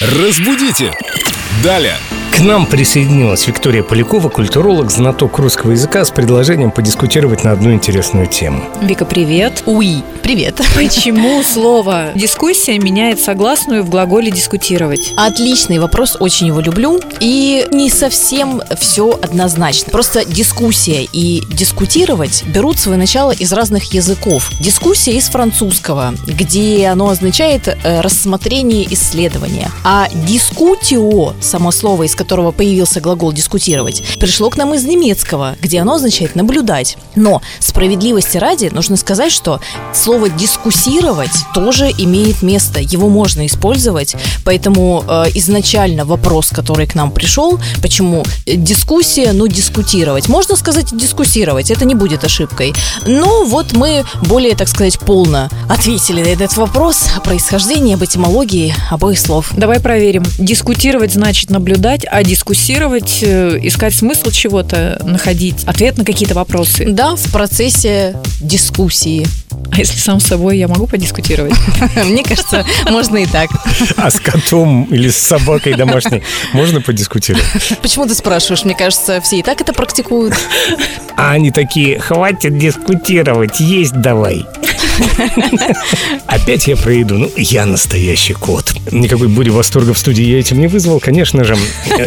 Разбудите! Далее! К нам присоединилась Виктория Полякова, культуролог, знаток русского языка с предложением подискутировать на одну интересную тему. Вика, привет. Уи, привет. Почему слово «дискуссия» меняет согласную в глаголе «дискутировать»? Отличный вопрос, очень его люблю. И не совсем все однозначно. Просто дискуссия и дискутировать берут свое начало из разных языков. Дискуссия из французского, где оно означает э, рассмотрение исследования. А дискутио, само слово, из которого появился глагол «дискутировать», пришло к нам из немецкого, где оно означает «наблюдать». Но справедливости ради нужно сказать, что слово «дискуссировать» тоже имеет место, его можно использовать, поэтому э, изначально вопрос, который к нам пришел, почему э, дискуссия, ну дискутировать. Можно сказать дискуссировать, это не будет ошибкой. Но вот мы более, так сказать, полно ответили на этот вопрос о происхождении, об этимологии обоих слов. Давай проверим. Дискутировать значит наблюдать, а дискуссировать, э, искать смысл чего-то, находить ответ на какие-то вопросы. Да, в процессе дискуссии. А если сам с собой я могу подискутировать? Мне кажется, можно и так. А с котом или с собакой домашней можно подискутировать? Почему ты спрашиваешь? Мне кажется, все и так это практикуют. А они такие, хватит дискутировать, есть давай. Опять я про еду. Ну, я настоящий кот. Никакой бури восторга в студии я этим не вызвал. Конечно же,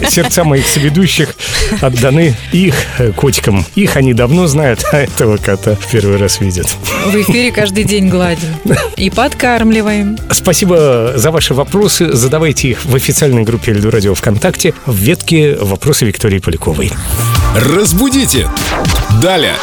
сердца моих соведущих отданы их э, котикам. Их они давно знают, а этого кота в первый раз видят. В эфире каждый день гладим. И подкармливаем. Спасибо за ваши вопросы. Задавайте их в официальной группе Эльду Радио ВКонтакте в ветке «Вопросы Виктории Поляковой». Разбудите! Далее!